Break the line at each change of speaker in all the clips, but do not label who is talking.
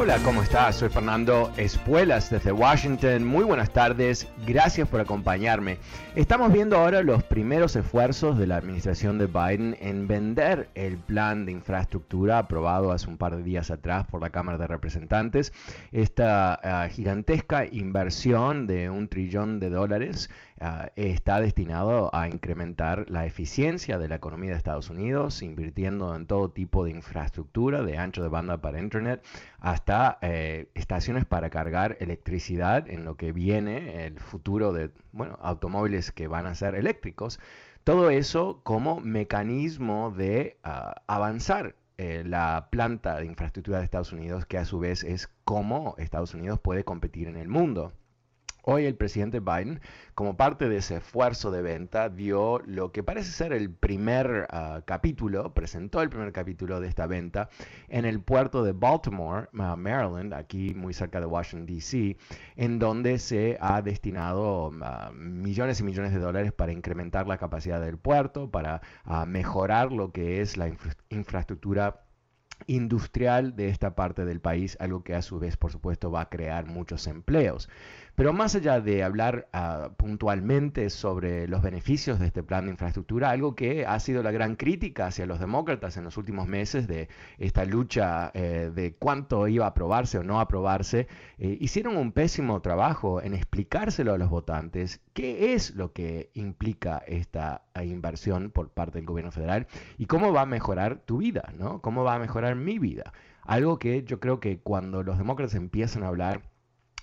Hola, ¿cómo estás? Soy Fernando Espuelas desde Washington. Muy buenas tardes, gracias por acompañarme. Estamos viendo ahora los primeros esfuerzos de la administración de Biden en vender el plan de infraestructura aprobado hace un par de días atrás por la Cámara de Representantes. Esta ah, gigantesca inversión de un trillón de dólares Ah, está destinado a incrementar la eficiencia de la economía de Estados Unidos, invirtiendo en todo tipo de infraestructura, de ancho de banda para Internet, hasta eh, estaciones para cargar electricidad en lo que viene, el futuro de bueno, automóviles que van a ser eléctricos. Todo eso como mecanismo de ah, avanzar eh, la planta de infraestructura de Estados Unidos, que a su vez es cómo Estados Unidos puede competir en el mundo. Hoy el presidente Biden, como parte de ese esfuerzo de venta, dio lo que parece ser el primer ah, capítulo, presentó el primer capítulo de esta venta en el puerto de Baltimore, ah, Maryland, aquí muy cerca de Washington, D.C., en donde se ha destinado ah, millones y millones de dólares para incrementar la capacidad del puerto, para mejorar lo que es la infraestructura industrial de esta parte del país, algo que a su vez, por supuesto, va a crear muchos empleos. Pero más allá de hablar ah, puntualmente sobre los beneficios de este plan de infraestructura, algo que ha sido la gran crítica hacia los demócratas en los últimos meses de esta lucha eh, de cuánto iba a aprobarse o no aprobarse, eh, hicieron un pésimo trabajo en explicárselo a los votantes qué es lo que implica esta ah, inversión por parte del gobierno federal y cómo va a mejorar tu vida, ¿no? Cómo va a mejorar mi vida. Algo que yo creo que cuando los demócratas empiezan a hablar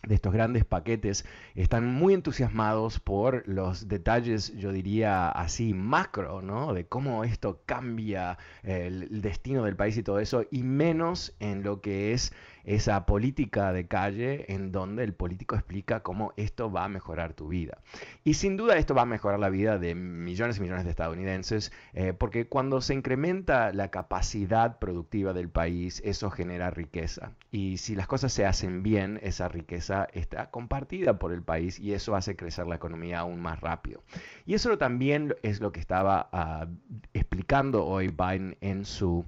de estos grandes paquetes están muy entusiasmados por los detalles, yo diría así, macro, ¿no? De cómo esto cambia el, destino del país y todo eso, y menos en lo que es esa política de calle en donde el político explica cómo esto va a mejorar tu vida. Y sin duda esto va a mejorar la vida de millones y millones de estadounidenses, eh, porque cuando se incrementa la capacidad productiva del país, eso genera riqueza. Y si las cosas se hacen bien, esa riqueza está compartida por el país y eso hace crecer la economía aún más rápido. Y eso también es lo que estaba ah, explicando hoy Biden en su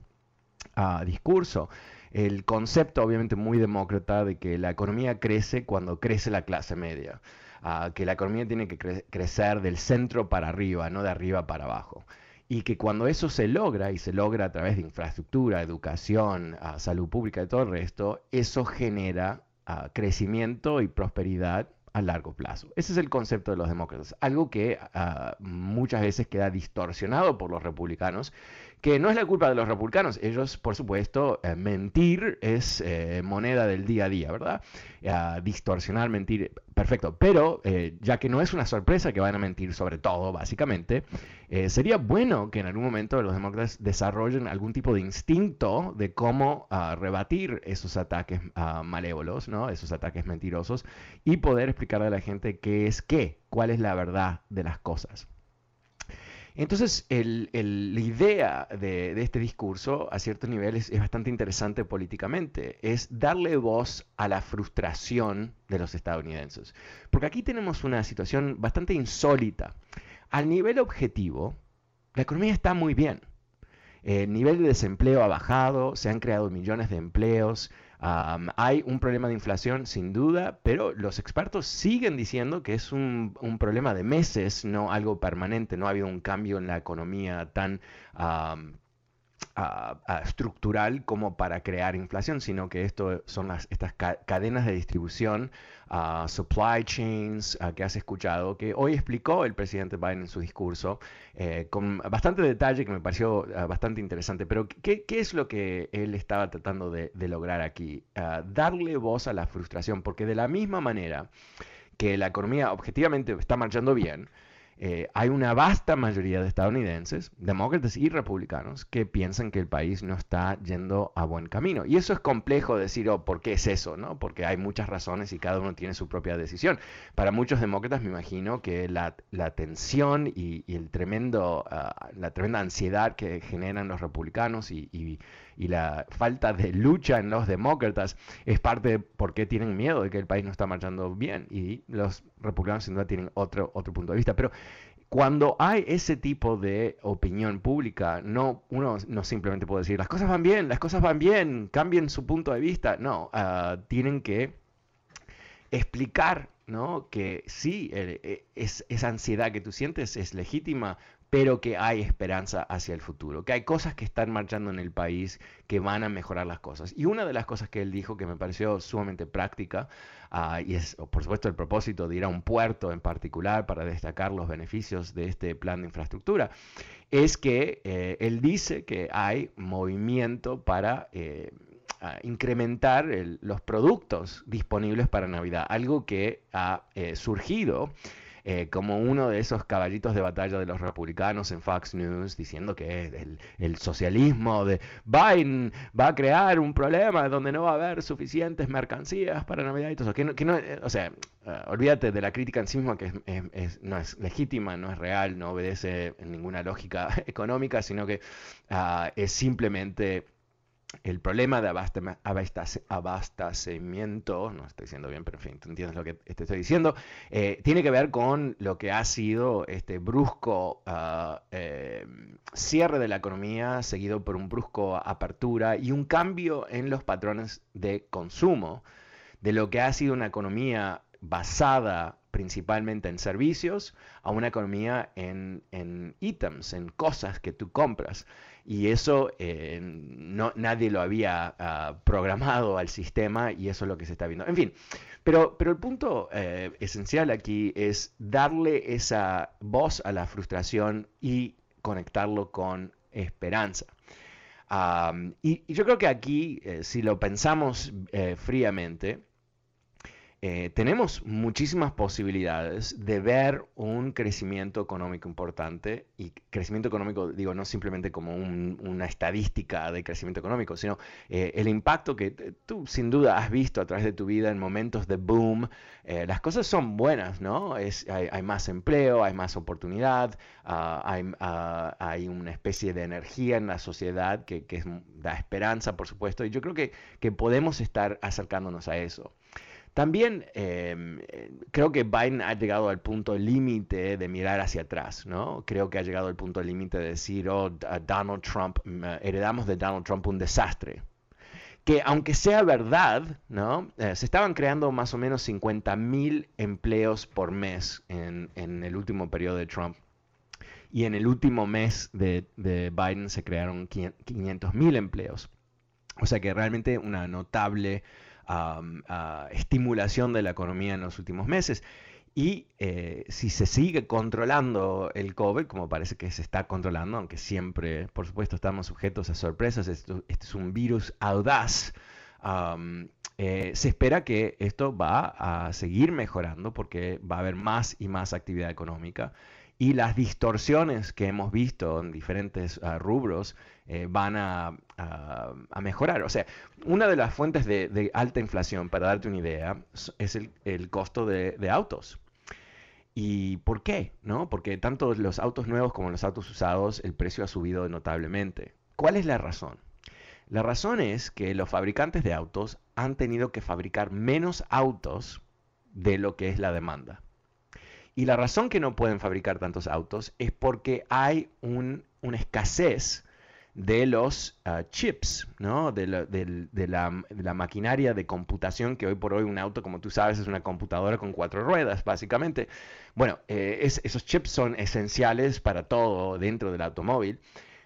ah, discurso el concepto obviamente muy demócrata de que la economía crece cuando crece la clase media, ah, que la economía tiene que crecer del centro para arriba, no de arriba para abajo. Y que cuando eso se logra, y se logra a través de infraestructura, educación, ah, salud pública y todo el resto, eso genera ah, crecimiento y prosperidad a largo plazo. Ese es el concepto de los demócratas, algo que muchas veces queda distorsionado por los republicanos que no es la culpa de los republicanos. Ellos, por supuesto, eh, mentir es eh, moneda del día a día, ¿verdad? distorsionar, mentir, perfecto. Pero eh, ya que no es una sorpresa que van a mentir sobre todo, básicamente, sería bueno que en algún momento los demócratas desarrollen algún tipo de instinto de cómo ah, rebatir esos ataques ah, malévolos, ¿no? Esos ataques mentirosos y poder explicarle a la gente qué es qué, cuál es la verdad de las cosas. Entonces, la idea de, este discurso, a ciertos niveles, es bastante interesante políticamente. Es darle voz a la frustración de los estadounidenses. Porque aquí tenemos una situación bastante insólita. Al nivel objetivo, la economía está muy bien. El nivel de desempleo ha bajado, se han creado millones de empleos, hay un problema de inflación sin duda, pero los expertos siguen diciendo que es un, problema de meses, no algo permanente, no ha habido un cambio en la economía tan estructural como para crear inflación, sino que esto son las, estas cadenas de distribución, supply chains que has escuchado, que hoy explicó el presidente Biden en su discurso eh, con bastante detalle que me pareció bastante interesante. Pero ¿qué, es lo que él estaba tratando de, lograr aquí? darle voz a la frustración, porque de la misma manera que la economía objetivamente está marchando bien, eh, hay una vasta mayoría de estadounidenses, demócratas y republicanos, que piensan que el país no está yendo a buen camino. Y eso es complejo decir, oh, ¿por qué es eso? Porque hay muchas razones y cada uno tiene su propia decisión. Para muchos demócratas me imagino que la, tensión y, el tremendo, ah, la tremenda ansiedad que generan los republicanos y la falta de lucha en los demócratas es parte de por qué tienen miedo de que el país no está marchando bien. Y los republicanos sin duda tienen otro, otro punto de vista. Pero cuando hay ese tipo de opinión pública, no, uno no simplemente puede decir, las cosas van bien, las cosas van bien, cambien su punto de vista. No, ah, tienen que explicar ¿no? que sí, e, es, esa ansiedad que tú sientes es legítima, pero que hay esperanza hacia el futuro, que hay cosas que están marchando en el país que van a mejorar las cosas. Y una de las cosas que él dijo que me pareció sumamente práctica, ah, y es por supuesto el propósito de ir a un puerto en particular para destacar los beneficios de este plan de infraestructura, es que eh, él dice que hay movimiento para... Eh, incrementar los productos disponibles para Navidad, algo que ha eh, surgido eh, como uno de esos caballitos de batalla de los republicanos en Fox News, diciendo que el, socialismo de Biden va a crear un problema donde no va a haber suficientes mercancías para Navidad y todo eso. Eh, o sea, eh, olvídate de la crítica en sí misma que no es legítima, no es real, no obedece ninguna lógica económica, sino que ah, es simplemente el problema de abastecimiento, no estoy diciendo bien, pero en fin, tú entiendes lo que te estoy diciendo, eh, tiene que ver con lo que ha sido este brusco ah, eh, cierre de la economía, seguido por un brusco apertura y un cambio en los patrones de consumo de lo que ha sido una economía basada principalmente en servicios a una economía en ítems, en cosas que tú compras. Y eso eh, no, nadie lo había ah, programado al sistema y eso es lo que se está viendo. En fin, pero, pero el punto eh, esencial aquí es darle esa voz a la frustración y conectarlo con esperanza. y, yo creo que aquí, eh, si lo pensamos fríamente, eh, tenemos muchísimas posibilidades de ver un crecimiento económico importante y crecimiento económico, digo, no simplemente como una estadística de crecimiento económico, sino eh, el impacto que tú sin duda has visto a través de tu vida en momentos de boom. Eh, las cosas son buenas, ¿no? Es, hay, más empleo, hay más oportunidad, ah, hay, ah, hay, una especie de energía en la sociedad que, que da esperanza, por supuesto, y yo creo que, que podemos estar acercándonos a eso. También em, creo que Biden ha llegado al punto límite de mirar hacia atrás, ¿no? Creo que ha llegado al punto límite de decir, oh, Donald Trump, mm, heredamos de Donald Trump un desastre. Que aunque sea verdad, ¿no? Eh, se estaban creando más o menos 50 mil empleos por mes en, el último periodo de Trump. Y en el último mes de, de Biden se crearon 500 mil empleos. O sea que realmente una notable estimulación de la economía en los últimos meses. Y eh, si se sigue controlando el COVID, como parece que se está controlando, aunque siempre, por supuesto, estamos sujetos a sorpresas, esto, este es un virus audaz, eh, se espera que esto va a seguir mejorando porque va a haber más y más actividad económica y las distorsiones que hemos visto en diferentes ah, rubros eh, van a, mejorar. O sea, una de las fuentes de, alta inflación, para darte una idea, es el, costo de, autos. ¿Y por qué? ¿No? Porque tanto los autos nuevos como los autos usados, el precio ha subido notablemente. ¿Cuál es la razón? La razón es que los fabricantes de autos han tenido que fabricar menos autos de lo que es la demanda. Y la razón que no pueden fabricar tantos autos es porque hay una escasez de los ah, chips, ¿no? De la, maquinaria de computación que hoy por hoy un auto, como tú sabes, es una computadora con cuatro ruedas, básicamente. Bueno, eh, esos chips son esenciales para todo dentro del automóvil.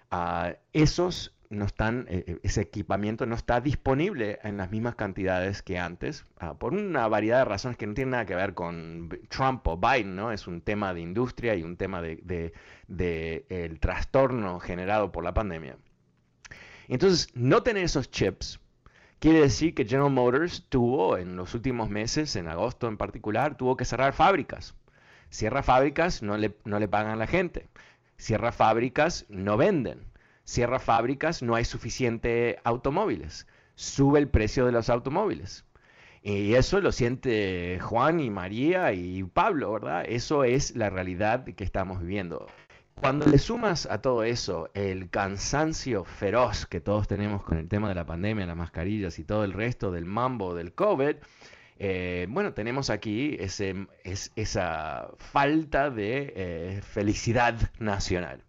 Ah, esos no están, eh, eh, ese equipamiento no está disponible en las mismas cantidades que antes, ah, por una variedad de razones que no tienen nada que ver con Trump o Biden, ¿no? Es un tema de industria y un tema de, el trastorno generado por la pandemia. Entonces, no tener esos chips quiere decir que General Motors tuvo en los últimos meses, en agosto en particular, tuvo que cerrar fábricas. Cierra fábricas, no le, no le pagan a la gente. Cierra fábricas, no venden cierra fábricas, no hay suficiente automóviles, sube el precio de los automóviles. Y eso lo siente Juan y María y Pablo, ¿verdad? Eso es la realidad que estamos viviendo. Cuando le sumas a todo eso el cansancio feroz que todos tenemos con el tema de la pandemia, las mascarillas y todo el resto del mambo del COVID, eh, bueno, tenemos aquí ese, esa falta de eh, felicidad nacional.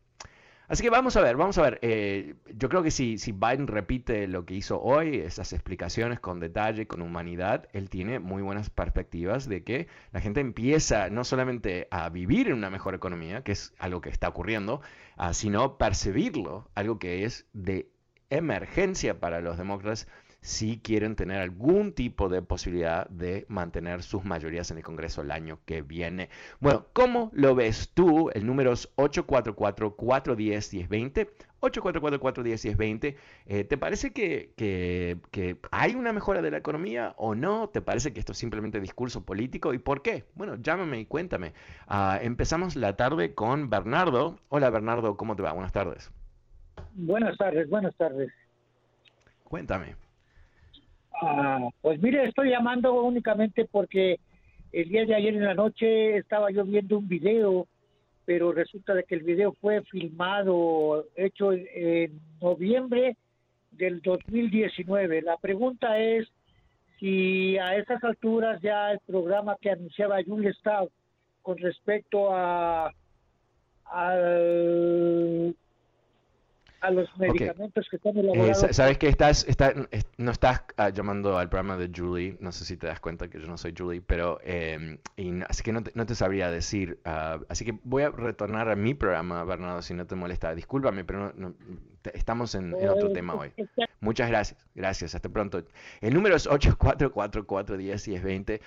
Así que vamos a ver, vamos a ver. Eh, yo creo que si, Biden repite lo que hizo hoy, esas explicaciones con detalle, con humanidad, él tiene muy buenas perspectivas de que la gente empieza no solamente a vivir en una mejor economía, que es algo que está ocurriendo, ah, sino percibirlo, algo que es de emergencia para los demócratas si quieren tener algún tipo de posibilidad de mantener sus mayorías en el Congreso el año que viene. Bueno, ¿cómo lo ves tú? El número es 844-410-1020. 844-410-1020. Eh, ¿Te parece que, que, hay una mejora de la economía o no? ¿Te parece que esto es simplemente discurso político? ¿Y por qué? Bueno, llámame y cuéntame. Ah, empezamos la tarde con Bernardo. Hola Bernardo, ¿cómo te va? Buenas tardes.
Buenas tardes, buenas tardes.
Cuéntame.
Ah, pues mire, estoy llamando únicamente porque el día de ayer en la noche estaba yo viendo un video, pero resulta de que el video fue filmado, hecho en, noviembre del 2019. La pregunta es si a estas alturas ya el programa que anunciaba Julie Staub con respecto a a los medicamentos que están elaborados.
Eh, Sabes que estás, no estás ah, llamando al programa de Julie, no sé si te das cuenta que yo no soy Julie, pero em, así que no te, sabría decir. Ah, así que voy a retornar a mi programa, Bernardo, si no te molesta. Discúlpame, pero estamos en, otro eh, tema hoy. Muchas gracias, gracias, hasta pronto. El número es 844-410-1020.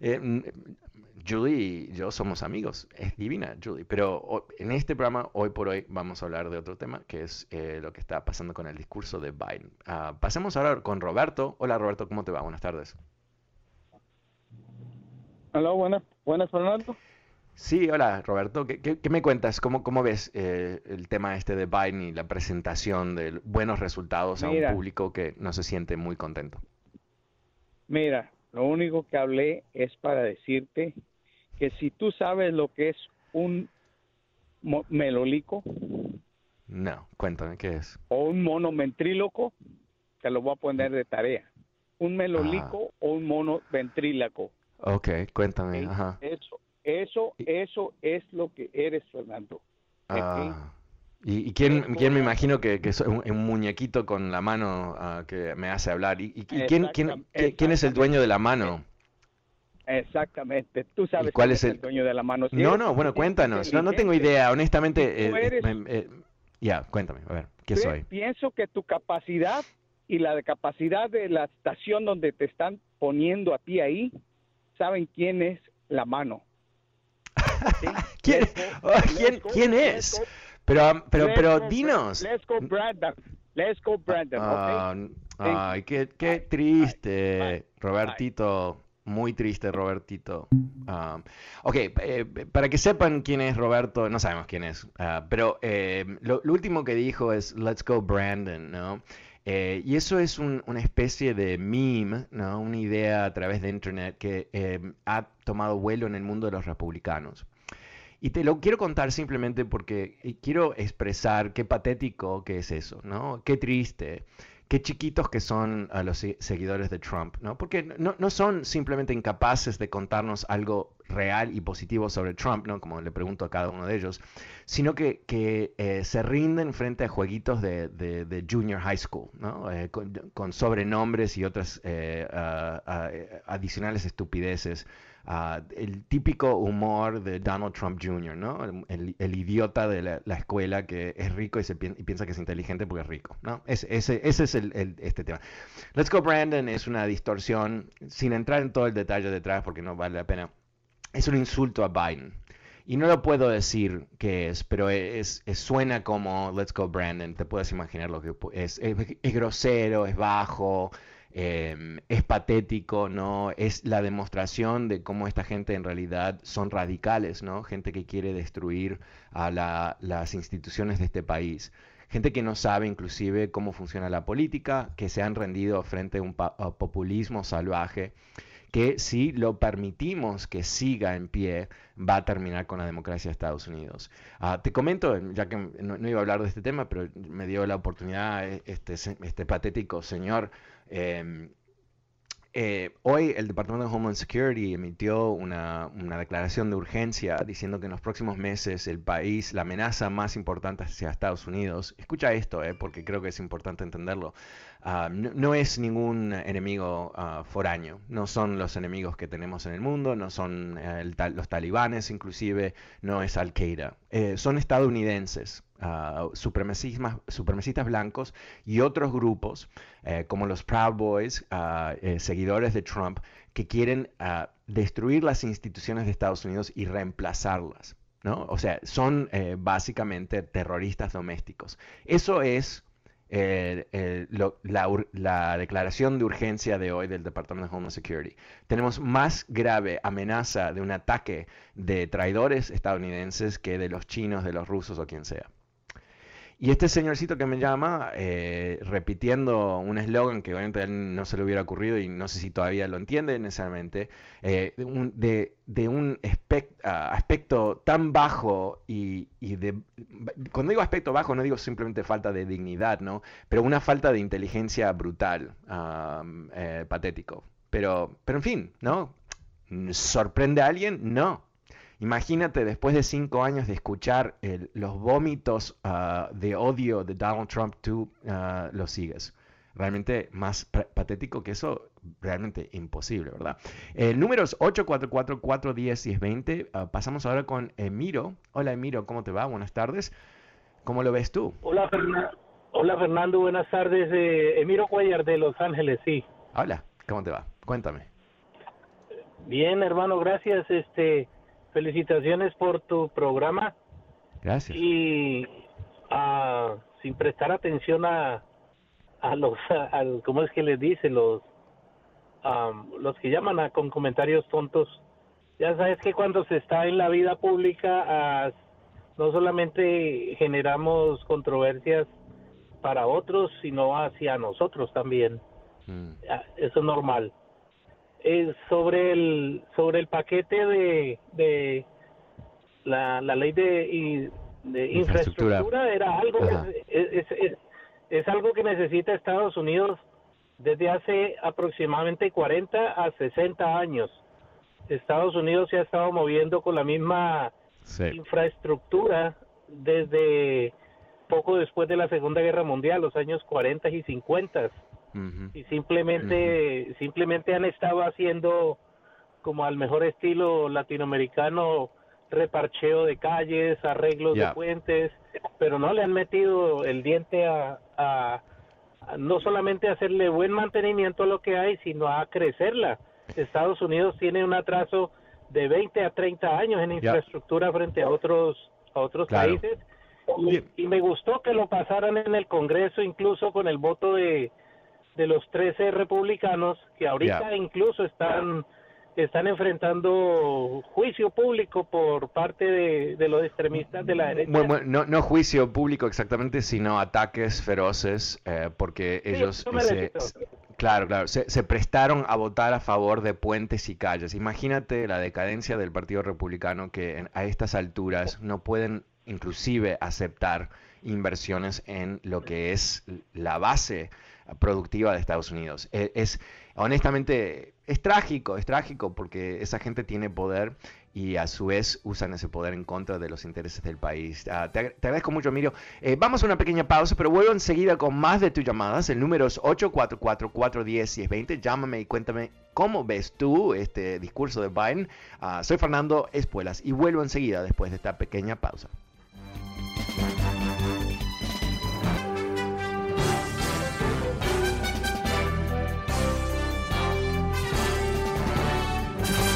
Julie y yo somos amigos, es divina Julie, pero en este programa hoy por hoy vamos a hablar de otro tema que es eh, lo que está pasando con el discurso de Biden. Uh, pasemos ahora con Roberto. Hola Roberto, ¿cómo te va? Buenas tardes.
Hola, buenas, buenas Fernando.
Sí, hola Roberto, ¿qué, me cuentas? ¿Cómo, cómo ves eh, el tema este de Biden y la presentación de buenos resultados a un público que no se siente muy contento?
Mira, lo único que hablé es para decirte que si tú sabes lo que es un melolico.
No, cuéntame qué es.
O un mono ventríloco, te lo voy a poner de tarea. Un melolico ah. o un mono ventrílaco.
Ok, cuéntame.
Eso, eso, eso es lo que eres, Fernando.
Ah. ¿Y, quién, quién, me imagino que, es un, muñequito con la mano ah, que me hace hablar? ¿Y, quién, quién, quién, es el dueño de la mano?
Exactamente, tú sabes
cuál es el... dueño de la mano. no, no, bueno, cuéntanos. No, no tengo idea, honestamente. Eh, eh, ya, cuéntame, a ver, ¿qué soy?
Pienso que tu capacidad y la capacidad de la estación donde te están poniendo a ti ahí, saben quién es la mano.
¿Quién, oh, ¿quién, ¿quién es? Pero, pero, pero, dinos.
Let's go, Brandon. Let's go, Brandon.
Ah, ay, qué, qué triste, Robertito. Muy triste, Robertito. Ah, ok, eh, para que sepan quién es Roberto, no sabemos quién es, ah, pero eh, lo, último que dijo es Let's go Brandon, ¿no? Eh, y eso es una especie de meme, ¿no? una idea a través de Internet que eh, ha tomado vuelo en el mundo de los republicanos. Y te lo quiero contar simplemente porque quiero expresar qué patético que es eso, ¿no? Qué triste qué chiquitos que son a los seguidores de Trump, ¿no? Porque no, no, son simplemente incapaces de contarnos algo real y positivo sobre Trump, ¿no? Como le pregunto a cada uno de ellos, sino que, que eh, se rinden frente a jueguitos de, de, junior high school, ¿no? Eh, con, sobrenombres y otras eh, adicionales estupideces el típico humor de Donald Trump Jr., ¿no? El, idiota de la, escuela que es rico y, se piensa que es inteligente porque es rico, ¿no? Ese, ese, es el, este tema. Let's Go Brandon es una distorsión, sin entrar en todo el detalle detrás porque no vale la pena, es un insulto a Biden. Y no lo puedo decir qué es, pero es, suena como Let's Go Brandon. Te puedes imaginar lo que es. es grosero, es bajo, Em, es patético, ¿no? Es la demostración de cómo esta gente en realidad son radicales, ¿no? Gente que quiere destruir a las instituciones de este país. Gente que no sabe inclusive cómo funciona la política, que se han rendido frente a un populismo salvaje que si lo permitimos que siga en pie, va a terminar con la democracia de Estados Unidos. Ah, te comento, ya que no, iba a hablar de este tema, pero me dio la oportunidad este, este patético señor Em, eh, hoy el Departamento de Homeland Security emitió una, declaración de urgencia diciendo que en los próximos meses el país, la amenaza más importante hacia Estados Unidos, escucha esto, eh, porque creo que es importante entenderlo, ah, no, es ningún enemigo uh, foráneo, no son los enemigos que tenemos en el mundo, no son eh, los talibanes inclusive, no es Al-Qaeda, son estadounidenses uh, supremacistas, blancos y otros grupos eh, como los Proud Boys, uh, eh, seguidores de Trump, que quieren uh, destruir las instituciones de Estados Unidos y reemplazarlas. ¿no? O sea, son eh, básicamente terroristas domésticos. Eso es la, la, declaración de urgencia de hoy del Departamento de Homeland Security. Tenemos más grave amenaza de un ataque de traidores estadounidenses que de los chinos, de los rusos o quien sea. Y este señorcito que me llama, eh, repitiendo un eslogan que obviamente a él no se le hubiera ocurrido y no sé si todavía lo entiende necesariamente, eh, de, un, ah, aspecto tan bajo y, de... Cuando digo aspecto bajo no digo simplemente falta de dignidad, ¿no? Pero una falta de inteligencia brutal, eh, patético. Pero, pero en fin, ¿no? ¿Sorprende a alguien? No. Imagínate después de cinco años de escuchar los vómitos ah, de odio de Donald Trump, tú uh, lo sigues. Realmente más patético que eso, realmente imposible, ¿verdad? El número es 844-410-1020. Ah, pasamos ahora con Emiro. Hola Emiro, ¿cómo te va? Buenas tardes. ¿Cómo lo ves tú?
Hola, Hola Fernando, buenas tardes. Eh, Emiro Cuellar de Los Ángeles, sí.
Hola, ¿cómo te va? Cuéntame.
Bien, hermano, gracias. Este, felicitaciones por tu programa.
Gracias.
Y uh, sin prestar atención a, a los, a, ¿cómo es que les dice? Los, los que llaman a, con comentarios tontos. Ya sabes que cuando se está en la vida pública, no solamente generamos controversias para otros, sino hacia nosotros también. Mm. Eso es normal sobre el sobre el paquete de, de la, la ley de, de infraestructura. era algo es, es, es, algo que necesita Estados Unidos desde hace aproximadamente 40 a 60 años. Estados Unidos se ha estado moviendo con la misma infraestructura desde poco después de la Segunda Guerra Mundial, los años 40 y 50 y simplemente simplemente han estado haciendo como al mejor estilo latinoamericano reparcheo de calles, arreglos de puentes, pero no le han metido el diente a, a, no solamente hacerle buen mantenimiento a lo que hay, sino a crecerla. Estados Unidos tiene un atraso de 20 a 30 años en infraestructura frente a otros a otros países. Y, y, me gustó que lo pasaran en el Congreso incluso con el voto de de los 13 republicanos que ahorita incluso están están enfrentando juicio público por parte de, los extremistas de la derecha.
Bueno, no, no, juicio público exactamente, sino ataques feroces, eh, porque ellos... Se, claro, claro, se, se, prestaron a votar a favor de puentes y calles. Imagínate la decadencia del Partido Republicano que a estas alturas no pueden inclusive aceptar inversiones en lo que es la base productiva de Estados Unidos. E, es, honestamente, es trágico, es trágico porque esa gente tiene poder y a su vez usan ese poder en contra de los intereses del país. Ah, te, agradezco mucho, Emilio. Eh, vamos a una pequeña pausa, pero vuelvo enseguida con más de tus llamadas. El número es 844-410-1020. Llámame y cuéntame cómo ves tú este discurso de Biden. Ah, soy Fernando Espuelas y vuelvo enseguida después de esta pequeña pausa.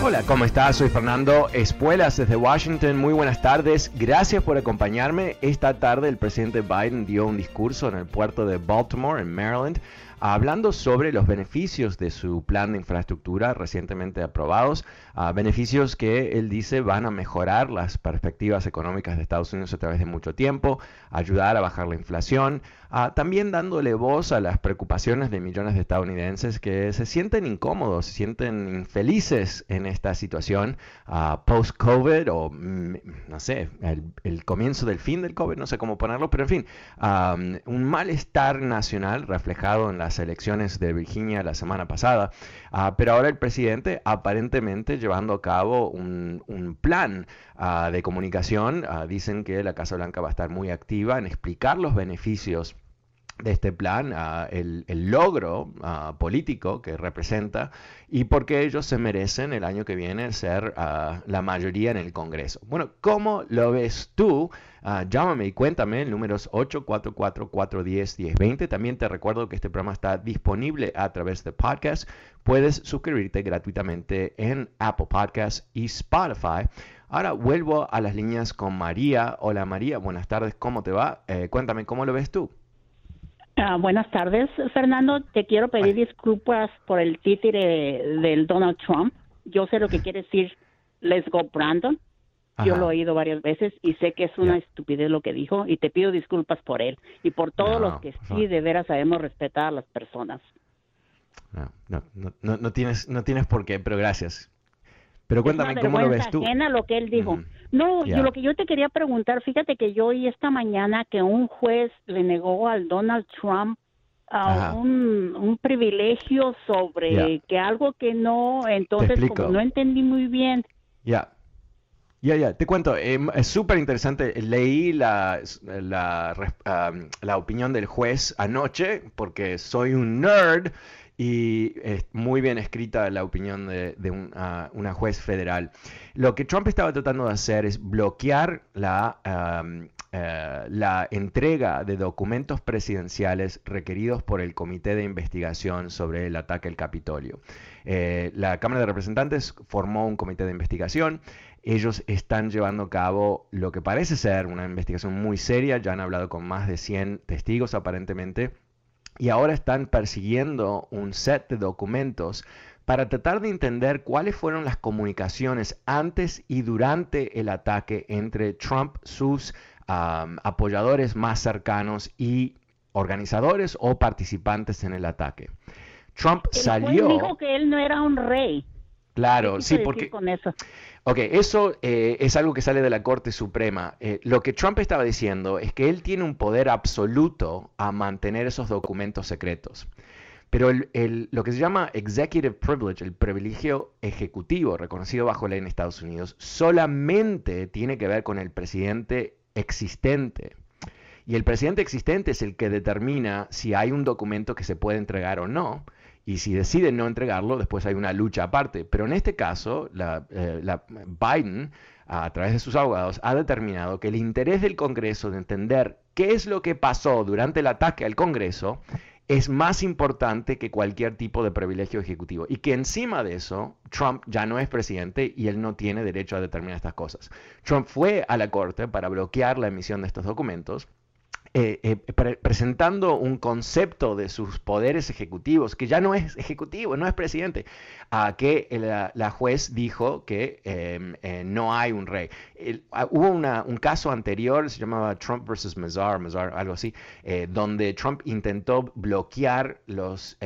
Hola, ¿cómo estás? Soy Fernando Espuelas desde Washington. Muy buenas tardes. Gracias por acompañarme. Esta tarde el presidente Biden dio un discurso en el puerto de Baltimore, en Maryland, hablando sobre los beneficios de su plan de infraestructura recientemente aprobados, uh, beneficios que él dice van a mejorar las perspectivas económicas de Estados Unidos a través de mucho tiempo, ayudar a bajar la inflación, uh, también dándole voz a las preocupaciones de millones de estadounidenses que se sienten incómodos, se sienten infelices en esta situación uh, post-COVID o, mm, no sé, el, comienzo del fin del COVID, no sé cómo ponerlo, pero en fin, un malestar nacional reflejado en la elecciones de Virginia la semana pasada, ah, pero ahora el presidente aparentemente llevando a cabo un, plan ah, de comunicación, ah, dicen que la Casa Blanca va a estar muy activa en explicar los beneficios de este plan, el, logro político que representa y porque ellos se merecen el año que viene ser la mayoría en el Congreso. Bueno, ¿cómo lo ves tú? Uh, llámame y cuéntame, el número es 844-410-1020. También te recuerdo que este programa está disponible a través de podcast. Puedes suscribirte gratuitamente en Apple Podcasts y Spotify. Ahora vuelvo a las líneas con María. Hola María, buenas tardes, ¿cómo te va? Eh, cuéntame, ¿cómo lo ves tú?
Uh, buenas tardes, Fernando. Te quiero pedir disculpas por el títere del Donald Trump. Yo sé lo que quiere decir Let's Go Brandon. Yo lo he oído varias veces y sé que es una estupidez lo que dijo y te pido disculpas por él y por todos los que sí de veras sabemos respetar a las personas.
No, no, no, no, tienes, no tienes por qué, pero gracias. Pero cuéntame cómo lo ves tú.
lo que él dijo. No, yo lo que yo te quería preguntar, fíjate que yo oí esta mañana que un juez le negó al Donald Trump a un, un, privilegio sobre que algo que no, entonces como no entendí muy bien.
Ya. Ya, ya, te cuento, em, es súper interesante. Leí la, la, la, opinión del juez anoche porque soy un nerd y es muy bien escrita la opinión de, de ah, una juez federal. Lo que Trump estaba tratando de hacer es bloquear la, eh, la entrega de documentos presidenciales requeridos por el Comité de Investigación sobre el ataque al Capitolio. Eh, la Cámara de Representantes formó un comité de investigación ellos están llevando a cabo lo que parece ser una investigación muy seria, ya han hablado con más de 100 testigos aparentemente, y ahora están persiguiendo un set de documentos para tratar de entender cuáles fueron las comunicaciones antes y durante el ataque entre Trump, sus apoyadores más cercanos y organizadores o participantes en el ataque. Trump salió...
dijo que él no era un rey.
Claro, sí, porque... Con eso? Ok, eso eh, es algo que sale de la Corte Suprema. Eh, lo que Trump estaba diciendo es que él tiene un poder absoluto a mantener esos documentos secretos. Pero lo que se llama executive privilege, el privilegio ejecutivo reconocido bajo ley en Estados Unidos, solamente tiene que ver con el presidente existente. Y el presidente existente es el que determina si hay un documento que se puede entregar o no. Y si deciden no entregarlo, después hay una lucha aparte. Pero en este caso, eh, Biden, a través de sus abogados, ha determinado que el interés del Congreso de entender qué es lo que pasó durante el ataque al Congreso es más importante que cualquier tipo de privilegio ejecutivo. Y que encima de eso, Trump ya no es presidente y él no tiene derecho a determinar estas cosas. Trump fue a la Corte para bloquear la emisión de estos documentos eh, eh, presentando un concepto de sus poderes ejecutivos, que ya no es ejecutivo, no es presidente, a que la, juez dijo que em, eh, no hay un rey. Ah, hubo un caso anterior, se llamaba Trump versus Mazar, Mazar algo así, donde Trump intentó bloquear los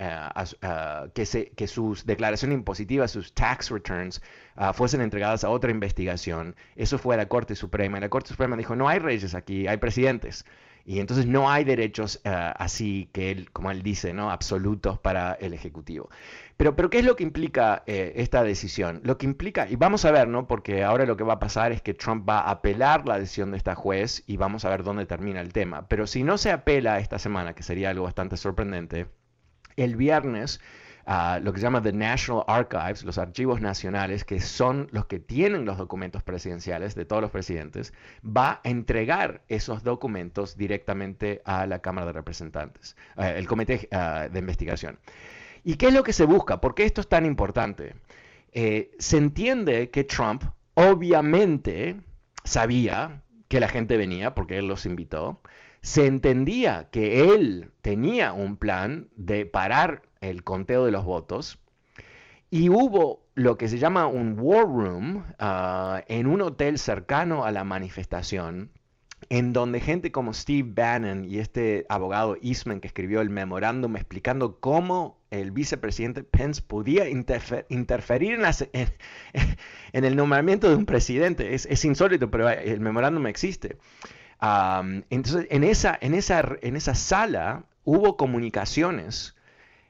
em, que, que sus declaraciones impositivas, sus tax returns, Ah, fuesen entregadas a otra investigación. Eso fue a la Corte Suprema. Y la Corte Suprema dijo, no hay reyes aquí, hay presidentes. Y entonces no hay derechos ah, así que él, como él dice, ¿no? absolutos para el Ejecutivo. Pero, pero ¿qué es lo que implica eh, esta decisión? Lo que implica, y vamos a ver, ¿no? Porque ahora lo que va a pasar es que Trump va a apelar la decisión de esta juez y vamos a ver dónde termina el tema. Pero si no se apela esta semana, que sería algo bastante sorprendente, el viernes lo que se llama The National Archives, los archivos nacionales, que son los que tienen los documentos presidenciales de todos los presidentes, va a entregar esos documentos directamente a la Cámara de Representantes, eh, el Comité ah, de Investigación. ¿Y qué es lo que se busca? ¿Por qué esto es tan importante? Eh, se entiende que Trump obviamente sabía que la gente venía porque él los invitó. Se entendía que él tenía un plan de parar el conteo de los votos. Y hubo lo que se llama un war room ah, en un hotel cercano a la manifestación, en donde gente como Steve Bannon y este abogado Eastman que escribió el memorándum explicando cómo el vicepresidente Pence podía interferir en, el nombramiento de un presidente. Es, insólito, pero el memorándum existe. Entonces, en esa, en, esa, en esa sala hubo comunicaciones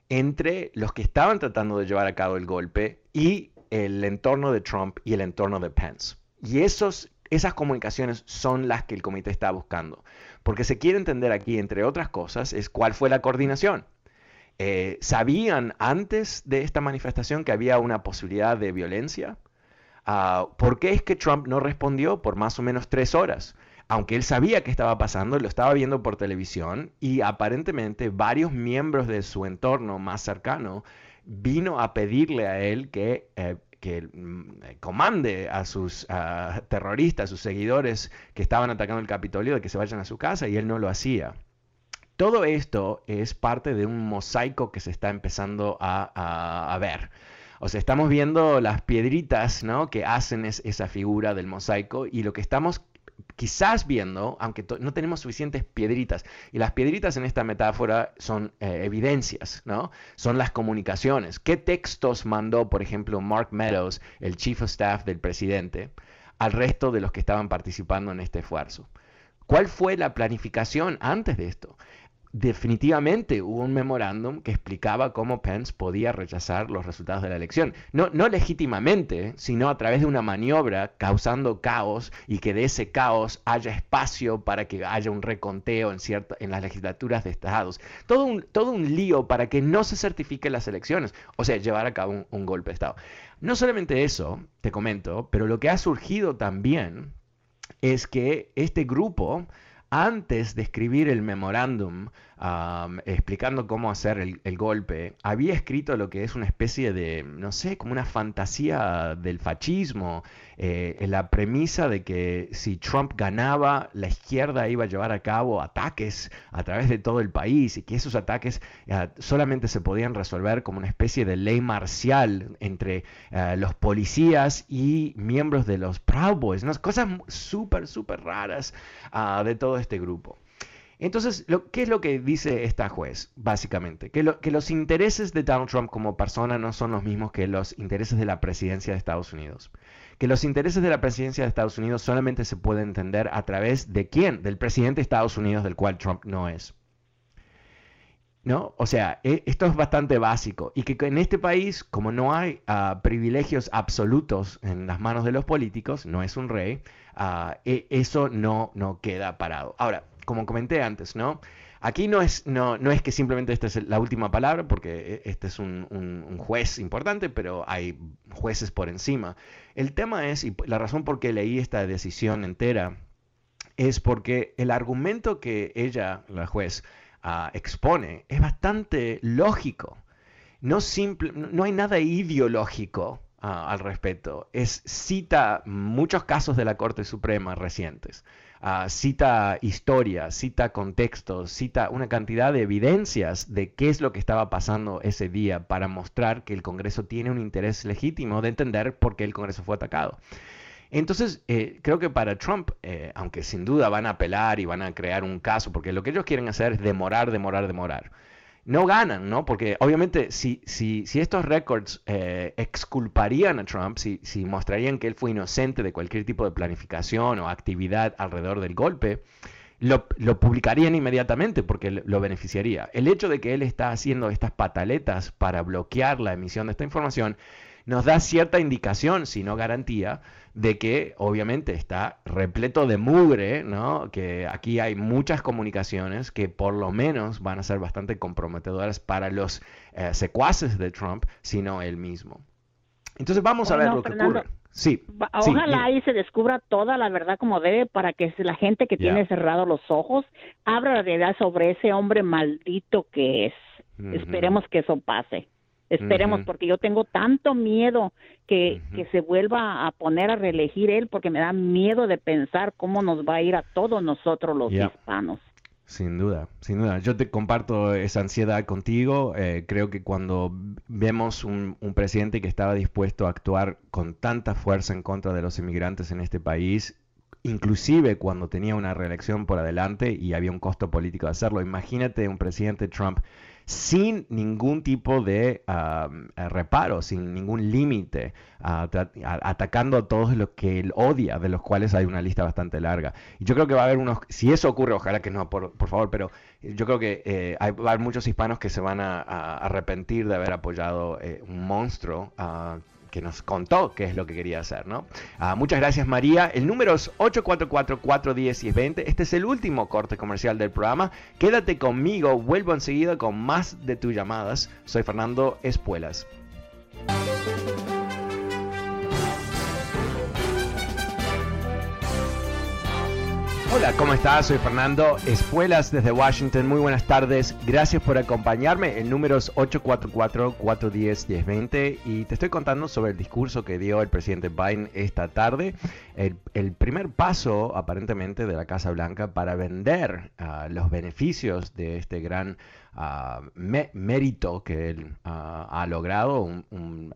entre los que estaban tratando de llevar a cabo el golpe y el entorno de Trump y el entorno de Pence. Y esos, esas comunicaciones son las que el comité está buscando. Porque se quiere entender aquí, entre otras cosas, es cuál fue la coordinación. Eh, ¿Sabían antes de esta manifestación que había una posibilidad de violencia? Ah, ¿Por qué es que Trump no respondió por más o menos tres horas? Aunque él sabía que estaba pasando, lo estaba viendo por televisión y aparentemente varios miembros de su entorno más cercano vino a pedirle a él que, eh, mm, comande a sus terroristas, a sus seguidores que estaban atacando el Capitolio, de que se vayan a su casa y él no lo hacía. Todo esto es parte de un mosaico que se está empezando a, ver. O sea, estamos viendo las piedritas ¿no? que hacen esa figura del mosaico y lo que estamos quizás viendo, aunque no tenemos suficientes piedritas, y las piedritas en esta metáfora son eh, evidencias, ¿no? Son las comunicaciones. ¿Qué textos mandó, por ejemplo, Mark Meadows, el chief of staff del presidente, al resto de los que estaban participando en este esfuerzo? ¿Cuál fue la planificación antes de esto? Definitivamente hubo un memorándum que explicaba cómo Pence podía rechazar los resultados de la elección. No, no legítimamente, sino a través de una maniobra causando caos y que de ese caos haya espacio para que haya un reconteo en, cierto, en las legislaturas de estados. Todo un, todo un lío para que no se certifiquen las elecciones, o sea, llevar a cabo un, un golpe de Estado. No solamente eso, te comento, pero lo que ha surgido también es que este grupo antes de escribir el memorándum explicando cómo hacer el, golpe, había escrito lo que es una especie de, no sé, como una fantasía del fascismo, eh, en la premisa de que si Trump ganaba, la izquierda iba a llevar a cabo ataques a través de todo el país y que esos ataques eh, solamente se podían resolver como una especie de ley marcial entre eh, los policías y miembros de los Proud Boys, cosas súper, súper raras ah, de todo este grupo. Entonces, ¿qué es lo que dice esta juez, básicamente? Que, que los intereses de Donald Trump como persona no son los mismos que los intereses de la presidencia de Estados Unidos. Que los intereses de la presidencia de Estados Unidos solamente se pueden entender a través de quién? Del presidente de Estados Unidos, del cual Trump no es. ¿No? O sea, e, esto es bastante básico. Y que en este país, como no hay ah, privilegios absolutos en las manos de los políticos, no es un rey, ah, e, eso no, no queda parado. Ahora, como comenté antes, ¿no? Aquí no es, no, no es que simplemente esta es la última palabra, porque e, este es un, juez importante, pero hay jueces por encima. El tema es, y la razón por qué leí esta decisión entera, es porque el argumento que ella, la juez, ah, expone es bastante lógico. No, simple, no hay nada ideológico al respecto. Es, cita muchos casos de la Corte Suprema recientes. Ah, cita historia, cita contextos, cita una cantidad de evidencias de qué es lo que estaba pasando ese día para mostrar que el Congreso tiene un interés legítimo de entender por qué el Congreso fue atacado. Entonces, eh, creo que para Trump, eh, aunque sin duda van a apelar y van a crear un caso, porque lo que ellos quieren hacer es demorar, demorar, demorar no ganan, ¿no? Porque obviamente si, si, si estos récords eh, exculparían a Trump, si, si mostrarían que él fue inocente de cualquier tipo de planificación o actividad alrededor del golpe, lo, lo, publicarían inmediatamente porque lo beneficiaría. El hecho de que él está haciendo estas pataletas para bloquear la emisión de esta información nos da cierta indicación, si no garantía, de que obviamente está repleto de mugre, ¿no? Que aquí hay muchas comunicaciones que por lo menos van a ser bastante comprometedoras para los eh, secuaces de Trump, sino él mismo. Entonces vamos a ver lo que ocurre. Sí.
Ojalá ahí se descubra toda la verdad como debe para que la gente que tiene cerrados los ojos abra la realidad sobre ese hombre maldito que es. Esperemos que eso pase. Esperemos, porque yo tengo tanto miedo que, que, se vuelva a poner a reelegir él, porque me da miedo de pensar cómo nos va a ir a todos nosotros los hispanos.
Sin duda, sin duda. Yo te comparto esa ansiedad contigo. Eh, creo que cuando vemos un, un, presidente que estaba dispuesto a actuar con tanta fuerza en contra de los inmigrantes en este país, inclusive cuando tenía una reelección por adelante y había un costo político de hacerlo, imagínate un presidente Trump sin ningún tipo de eh, reparo, sin ningún límite, atacando a todos los que él odia, de los cuales hay una lista bastante larga. Y yo creo que va a haber unos, si eso ocurre, ojalá que no, por, favor, pero yo creo que eh, hay, va a haber muchos hispanos que se van a, arrepentir de haber apoyado eh, un monstruo ah, que nos contó qué es lo que quería hacer, ¿no? Ah, muchas gracias María. El número es 844-410-1020. Este es el último corte comercial del programa. Quédate conmigo, vuelvo enseguida con más de tus llamadas. Soy Fernando Espuelas. Hola, ¿cómo estás? Soy Fernando Espuelas desde Washington. Muy buenas tardes. Gracias por acompañarme. El número es 844-410-1020 y te estoy contando sobre el discurso que dio el presidente Biden esta tarde. El, primer paso, aparentemente, de la Casa Blanca para vender ah, los beneficios de este gran ah, mérito que él ah, ha logrado, un,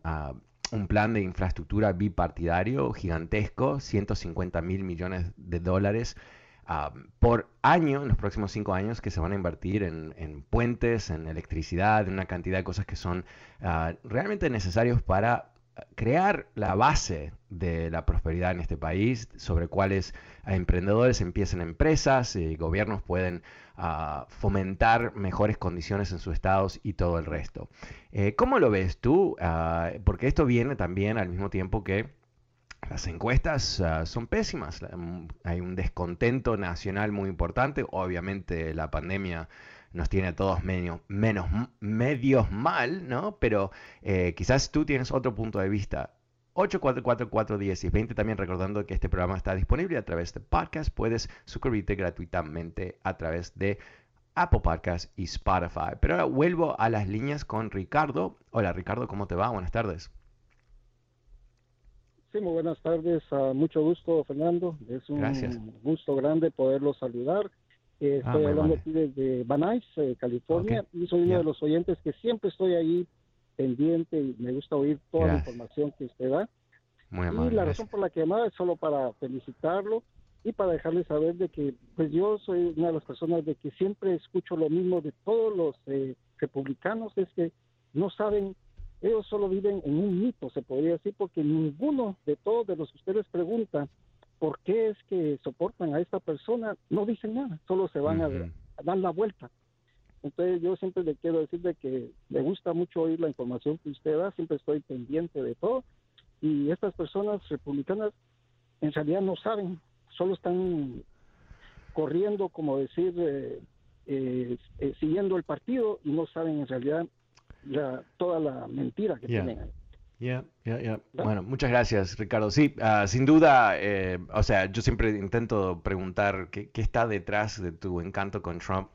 un plan de infraestructura bipartidario gigantesco, 150 mil millones de dólares por año, en los próximos cinco años, que se van a invertir en, puentes, en electricidad, en una cantidad de cosas que son ah, realmente necesarios para crear la base de la prosperidad en este país, sobre cuáles emprendedores empiecen empresas y gobiernos pueden ah, fomentar mejores condiciones en sus estados y todo el resto. Eh, ¿Cómo lo ves tú? Ah, porque esto viene también al mismo tiempo que las encuestas ah, son pésimas. Mm, hay un descontento nacional muy importante. Obviamente la pandemia nos tiene a todos medio, menos, medios mal, ¿no? Pero eh, quizás tú tienes otro punto de vista. 844 20 también recordando que este programa está disponible a través de podcast. Puedes suscribirte gratuitamente a través de Apple Podcast y Spotify. Pero ahora vuelvo a las líneas con Ricardo. Hola Ricardo, ¿cómo te va? Buenas tardes.
Sí, muy buenas tardes. Uh, mucho gusto, Fernando. Es un gusto grande poderlo saludar. Eh, ah, estoy hablando aquí desde Van Nuys, eh, California, y soy uno de los oyentes que siempre estoy ahí pendiente y me gusta oír toda la información que usted da. Muy amable, y la razón por la que llamaba es solo para felicitarlo y para dejarle saber de que pues yo soy una de las personas de que siempre escucho lo mismo de todos los eh, republicanos, es que no saben ellos solo viven en un mito, se podría decir, porque ninguno de todos de los que ustedes preguntan por qué es que soportan a esta persona, no dicen nada, solo se van a, dar la vuelta. Entonces yo siempre le quiero decir de que me gusta mucho oír la información que usted da, siempre estoy pendiente de todo y estas personas republicanas en realidad no saben, solo están corriendo, como decir, eh, eh, eh, siguiendo el partido y no saben en realidad toda la mentira que tienen ahí.
Bueno, muchas gracias, Ricardo. Sí, ah, sin duda, eh, o sea, yo siempre intento preguntar qué, está detrás de tu encanto con Trump.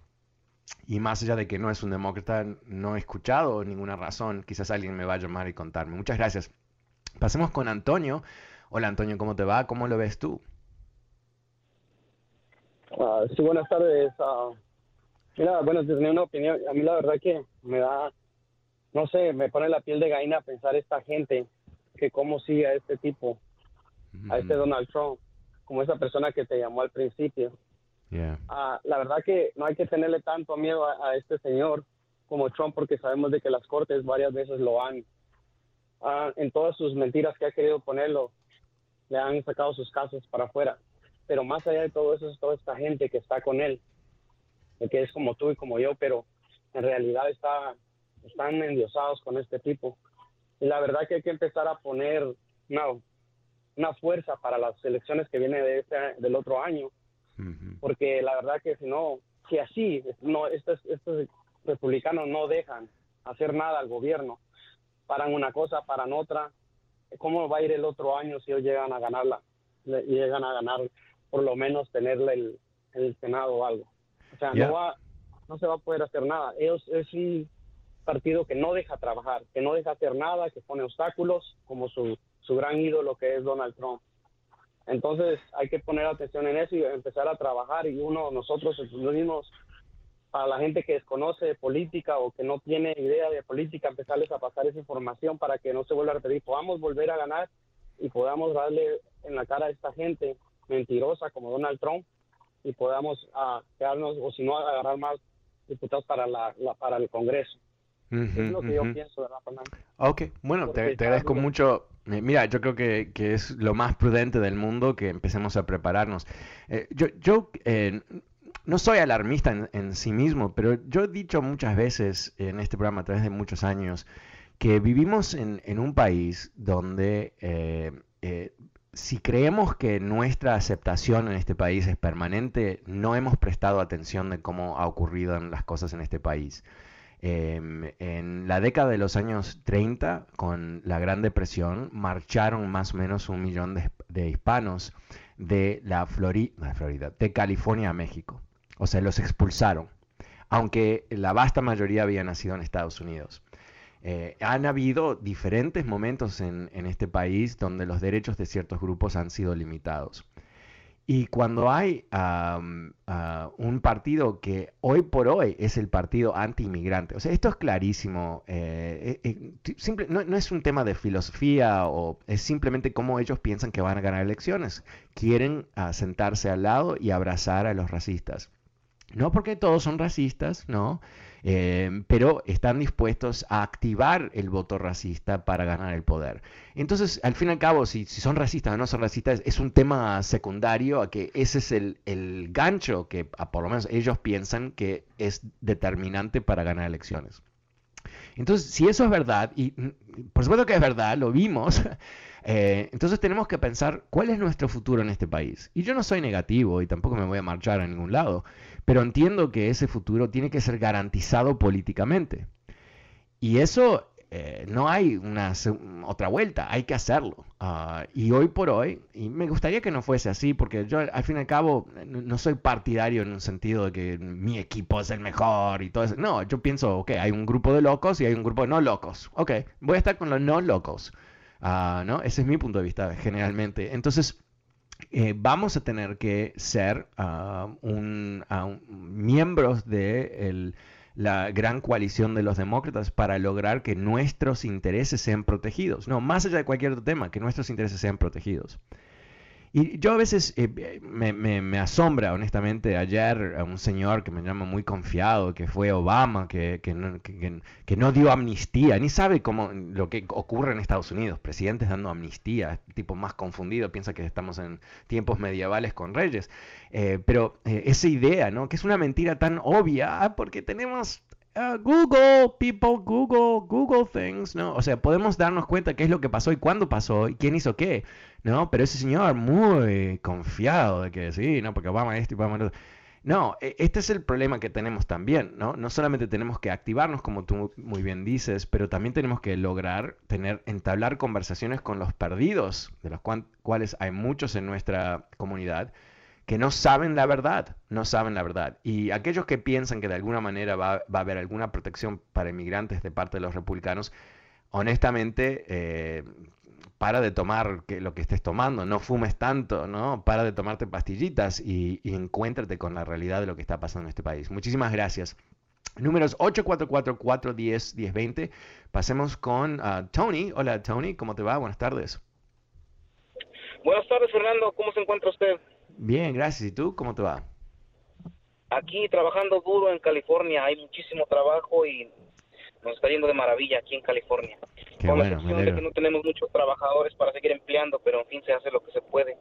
Y más allá de que no es un demócrata, no he escuchado ninguna razón. Quizás alguien me va a llamar y contarme. Muchas gracias. Pasemos con Antonio. Hola Antonio, ¿cómo te va? ¿Cómo lo ves tú?
Uh, sí, buenas tardes. Uh, mira, bueno, tenía una opinión. A mí la verdad que me da, no sé, me pone la piel de gallina pensar esta gente que cómo sigue a este tipo, a este Donald Trump, como esa persona que te llamó al principio. Uh, la verdad que no hay que tenerle tanto miedo a, este señor como Trump porque sabemos de que las cortes varias veces lo han, en todas sus mentiras que ha querido ponerlo, le han sacado sus casos para afuera. Pero más allá de todo eso es toda esta gente que está con él, que es como tú y como yo, pero en realidad está, están endiosados con este tipo. Y la verdad que hay que empezar a poner una, una fuerza para las elecciones que vienen de este, del otro año, porque la verdad que si no, si así, no, estos, estos republicanos no dejan hacer nada al gobierno, paran una cosa, paran otra, ¿cómo va a ir el otro año si ellos llegan a ganarla? Llegan a ganar por lo menos tenerle el, el Senado o algo. O sea, no, va, no se va a poder hacer nada. Ellos es un partido que no deja trabajar, que no deja hacer nada, que pone obstáculos, como su, su gran ídolo que es Donald Trump. Entonces hay que poner atención en eso y empezar a trabajar y uno, nosotros mismos, para la gente que desconoce política o que no tiene idea de política, empezarles a pasar esa información para que no se vuelva a repetir, podamos volver a ganar y podamos darle en la cara a esta gente mentirosa como Donald Trump y podamos uh, quedarnos o si no agarrar más diputados para la, para el Congreso. Es lo que yo pienso, ¿verdad, Fernando?
Ok, bueno, te, agradezco mucho. Mira, yo creo que, que, es lo más prudente del mundo que empecemos a prepararnos. Eh, yo yo eh, no soy alarmista en, en, sí mismo, pero yo he dicho muchas veces en este programa a través de muchos años que vivimos en, en un país donde eh, eh si creemos que nuestra aceptación en este país es permanente, no hemos prestado atención de cómo ha ocurrido en las cosas en este país. Em, en la década de los años 30, con la Gran Depresión, marcharon más o menos un millón de, hispanos de la Florida, de California a México. O sea, los expulsaron, aunque la vasta mayoría había nacido en Estados Unidos. Eh, han habido diferentes momentos en, este país donde los derechos de ciertos grupos han sido limitados. Y cuando hay un partido que hoy por hoy es el partido anti-inmigrante, o sea, esto es clarísimo, eh, eh, no, no, es un tema de filosofía o es simplemente cómo ellos piensan que van a ganar elecciones. Quieren ah, sentarse al lado y abrazar a los racistas. No porque todos son racistas, ¿no? Em, pero están dispuestos a activar el voto racista para ganar el poder. Entonces, al fin y al cabo, si, son racistas o no son racistas, es un tema secundario a que ese es el, gancho que por lo menos ellos piensan que es determinante para ganar elecciones. Entonces, si eso es verdad, y mm, por supuesto que es verdad, lo vimos, eh, entonces tenemos que pensar cuál es nuestro futuro en este país. Y yo no soy negativo y tampoco me voy a marchar a ningún lado, pero entiendo que ese futuro tiene que ser garantizado políticamente. Y eso eh, no hay una otra vuelta, hay que hacerlo. Ah, y hoy por hoy, y me gustaría que no fuese así, porque yo al fin y al cabo no soy partidario en un sentido de que mi equipo es el mejor y todo eso. No, yo pienso, ok, hay un grupo de locos y hay un grupo de no locos. Ok, voy a estar con los no locos. Ah, ¿no? Ese es mi punto de vista generalmente. Entonces, eh, vamos a tener que ser ah, ah, miembros de la gran coalición de los demócratas para lograr que nuestros intereses sean protegidos. No, más allá de cualquier otro tema, que nuestros intereses sean protegidos. Y yo a veces eh, me, asombra, honestamente, ayer a un señor que me llama muy confiado, que fue Obama, que, que, no, dio amnistía, ni sabe cómo lo que ocurre en Estados Unidos, presidentes dando amnistía, tipo más confundido, piensa que estamos en tiempos medievales con reyes. Eh, pero eh, esa idea, ¿no? Que es una mentira tan obvia, ah, porque tenemos Ah, Google, people, Google, Google things, ¿no? O sea, podemos darnos cuenta qué es lo que pasó y cuándo pasó y quién hizo qué, ¿no? Pero ese señor muy confiado de que sí, ¿no? Porque Obama esto y Obama esto. No, e, este es el problema que tenemos también, ¿no? No solamente tenemos que activarnos, como tú muy bien dices, pero también tenemos que lograr tener, entablar conversaciones con los perdidos, de los cuales hay muchos en nuestra comunidad, que no saben la verdad, no saben la verdad. Y aquellos que piensan que de alguna manera va, a haber alguna protección para inmigrantes de parte de los republicanos, honestamente, eh, para de tomar lo que estés tomando, no fumes tanto, ¿no? Para de tomarte pastillitas y, encuéntrate con la realidad de lo que está pasando en este país. Muchísimas gracias. Números 844-410-1020. Pasemos con uh, Tony. Hola Tony, ¿cómo te va? Buenas tardes.
Buenas tardes Fernando, ¿cómo se encuentra usted?
Bien, gracias. ¿Y tú? ¿Cómo te va?
Aquí trabajando duro en California, hay muchísimo trabajo y nos está yendo de maravilla aquí en California.
Qué Con bueno,
la de que no tenemos muchos trabajadores para seguir empleando, pero en fin se hace lo que se puede.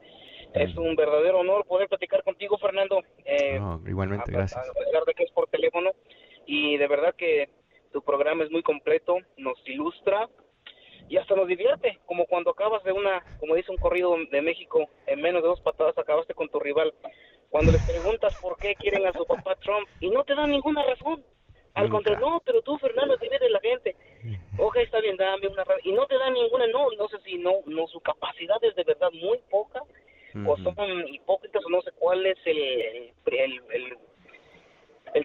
Es un verdadero honor poder platicar contigo, Fernando.
Eh, igualmente, gracias.
A pesar de que es por teléfono y de verdad que tu programa es muy completo, nos ilustra y hasta nos divierte, como cuando acabas de una, como dice un corrido de México, en menos de dos patadas acabaste con tu rival. Cuando les preguntas por qué quieren a su papá Trump y no te dan ninguna razón. Al contrario, no, pero tú, Fernando, de la gente. Ok, está bien, dame una razón. Y no te dan ninguna, no, no sé si no, no, su capacidad es de verdad muy poca, o son hipócritas, o no sé cuál es el, el, el el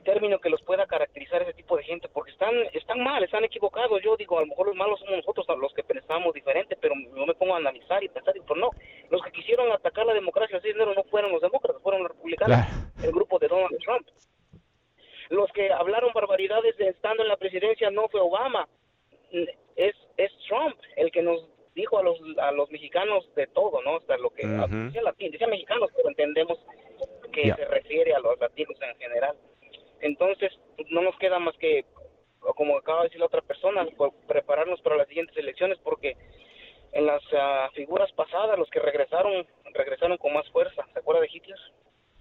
término que los pueda caracterizar ese tipo de gente, porque están están mal, están equivocados. Yo digo, a lo mejor los malos somos nosotros, los que pensamos diferente, pero yo me pongo a analizar y pensar, y pues no, los que quisieron atacar la democracia el 6 de enero no fueron los demócratas, fueron los republicanos, el grupo de Donald Trump. Los que hablaron barbaridades de estando en la presidencia no fue Obama, es, es Trump el que nos dijo a los a los mexicanos de todo, ¿no? Hasta lo que decía, latín, decía mexicanos, pero entendemos que se refiere a los latinos en general. Entonces, no nos queda más que, como acaba de decir la otra persona, pues, prepararnos para las siguientes elecciones porque en las ah, figuras pasadas los que regresaron, regresaron con más fuerza. ¿Se acuerda de Hitler?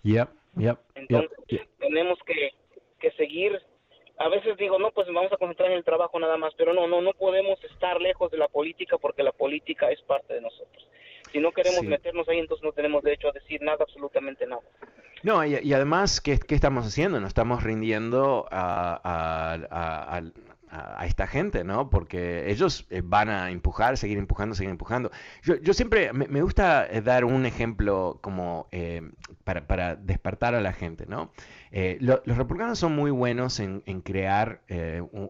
Yep, yep.
Entonces, tenemos que, que seguir a veces digo, no, pues vamos a concentrar en el trabajo nada más, pero no, no, no podemos estar lejos de la política porque la política es parte de nosotros. Si no queremos meternos ahí, entonces no tenemos derecho a decir nada, absolutamente nada.
No, y, además, ¿qué, estamos haciendo? Nos estamos rindiendo a, a, esta gente, ¿no? Porque ellos eh, van a empujar, seguir empujando, seguir empujando. Yo, siempre me, gusta eh, dar un ejemplo como eh, para, despertar a la gente, ¿no? los republicanos son muy buenos en, en crear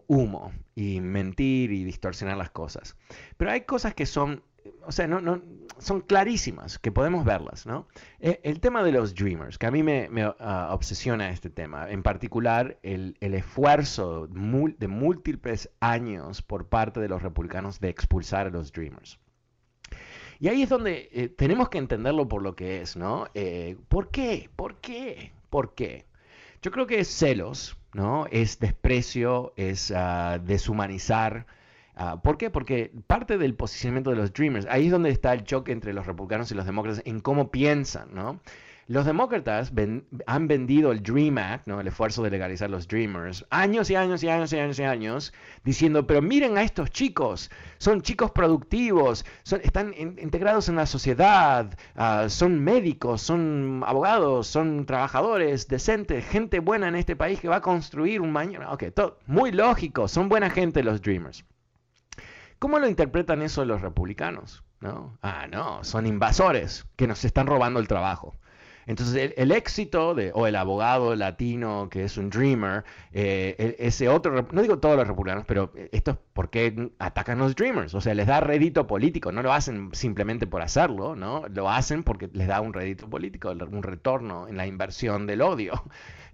humo y mentir y distorsionar las cosas. Pero hay cosas que son o sea, no, no, son clarísimas, que podemos verlas, ¿no? E, el, tema de los Dreamers, que a mí me, ah, obsesiona este tema, en particular el, esfuerzo de múltiples años por parte de los republicanos de expulsar a los Dreamers. Y ahí es donde eh, tenemos que entenderlo por lo que es, ¿no? Eh, ¿Por qué? ¿Por qué? ¿Por qué? Yo creo que es celos, ¿no? Es desprecio, es ah, deshumanizar Ah, ¿Por qué? Porque parte del posicionamiento de los Dreamers, ahí es donde está el choque entre los republicanos y los demócratas en cómo piensan, ¿no? Los demócratas han vendido el Dream Act, ¿no? el esfuerzo de legalizar los Dreamers, años y años y años y años y años, diciendo, pero miren a estos chicos, son chicos productivos, están integrados en la sociedad, ah, son médicos, son abogados, son trabajadores decentes, gente buena en este país que va a construir un mañana. Ok, todo, muy lógico, son buena gente los Dreamers. ¿Cómo lo interpretan eso los republicanos? ¿No? Ah, no, son invasores que nos están robando el trabajo. Entonces, el, éxito de, o el abogado latino que es un dreamer, eh, ese otro, no digo todos los republicanos, pero esto es porque atacan los dreamers, o sea, les da rédito político, no lo hacen simplemente por hacerlo, ¿no? Lo hacen porque les da un rédito político, un retorno en la inversión del odio.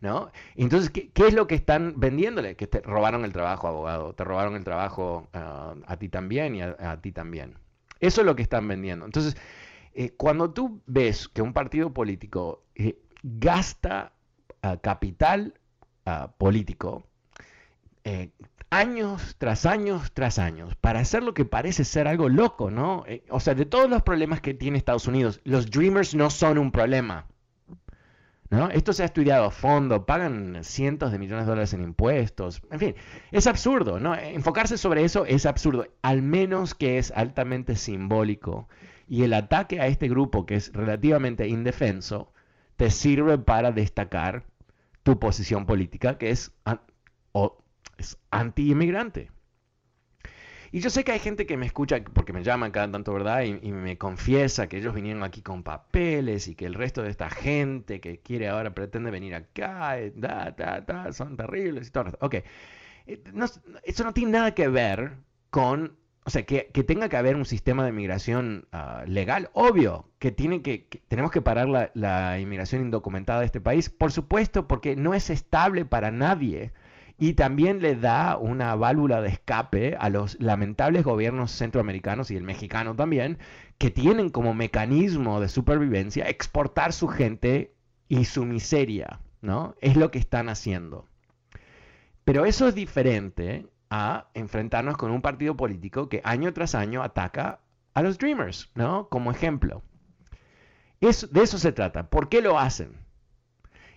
¿No? Entonces, ¿qué, es lo que están vendiéndole? Que te robaron el trabajo, abogado, te robaron el trabajo ah, a ti también y a, ti también. Eso es lo que están vendiendo. Entonces, eh, cuando tú ves que un partido político eh, gasta ah, capital ah, político, eh, años tras años tras años para hacer lo que parece ser algo loco, ¿no? o sea, de todos los problemas que tiene Estados Unidos, los Dreamers no son un problema. Esto se ha estudiado a fondo, pagan cientos de millones de dólares en impuestos, en fin, es absurdo, ¿no? Enfocarse sobre eso es absurdo, al menos que es altamente simbólico y el ataque a este grupo que es relativamente indefenso te sirve para destacar tu posición política que es, es anti-inmigrante. Y yo sé que hay gente que me escucha, porque me llaman cada tanto, ¿verdad? Y, me confiesa que ellos vinieron aquí con papeles y que el resto de esta gente que quiere ahora, pretende venir acá, eh, son terribles y todo. Ok, eh, eso no tiene nada que ver con o sea, que, tenga que haber un sistema de inmigración ah, legal, obvio, que, tiene que, tenemos que parar la, la, inmigración indocumentada de este país, por supuesto, porque no es estable para nadie y también le da una válvula de escape a los lamentables gobiernos centroamericanos y el mexicano también, que tienen como mecanismo de supervivencia exportar su gente y su miseria, ¿no? Es lo que están haciendo. Pero eso es diferente a enfrentarnos con un partido político que año tras año ataca a los Dreamers, ¿no? Como ejemplo. de eso se trata. ¿Por qué lo hacen?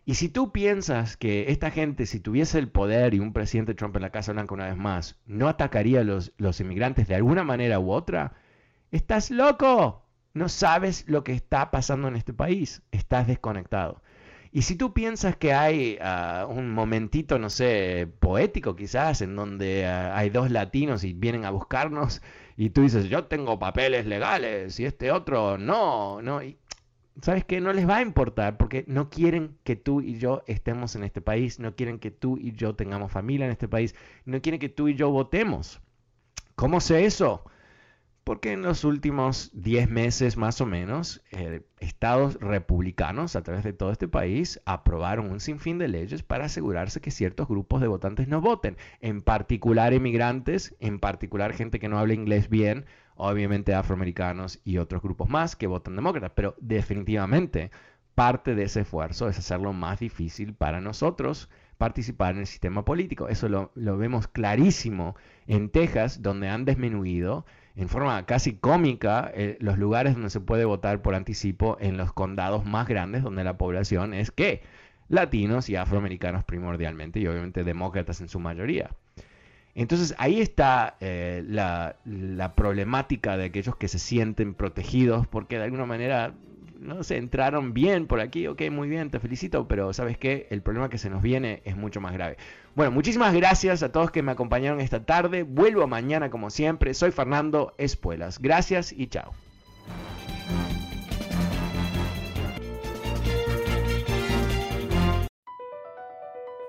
Y si tú piensas que esta gente, si tuviese el poder y un presidente Trump en la Casa Blanca una vez más, no atacaría a los, los inmigrantes de alguna manera u otra, estás loco. No sabes lo que está pasando en este país. Estás desconectado. Y si tú piensas que hay ah, un momentito, no sé, poético quizás, en donde ah, hay dos latinos y vienen a buscarnos y tú dices, yo tengo papeles legales y este otro no, no, ¿sabes qué? No les va a importar porque no quieren que tú y yo estemos en este país, no quieren que tú y yo tengamos familia en este país, no quieren que tú y yo votemos. ¿Cómo sé eso? Porque en los últimos 10 meses más o menos, eh, estados republicanos a través de todo este país aprobaron un sinfín de leyes para asegurarse que ciertos grupos de votantes no voten, en particular inmigrantes, en particular gente que no habla inglés bien, obviamente afroamericanos y otros grupos más que votan demócratas, pero definitivamente parte de ese esfuerzo es hacerlo más difícil para nosotros participar en el sistema político. Eso lo, vemos clarísimo en Texas, donde han disminuido en forma casi cómica eh, los lugares donde se puede votar por anticipo en los condados más grandes, donde la población es que latinos y afroamericanos primordialmente y obviamente demócratas en su mayoría. Entonces ahí está eh, la, problemática de aquellos que se sienten protegidos porque de alguna manera no se entraron bien por aquí, ok, muy bien, te felicito, pero sabes qué, el problema que se nos viene es mucho más grave. Bueno, muchísimas gracias a todos que me acompañaron esta tarde, vuelvo mañana como siempre, soy Fernando Espuelas, gracias y chao.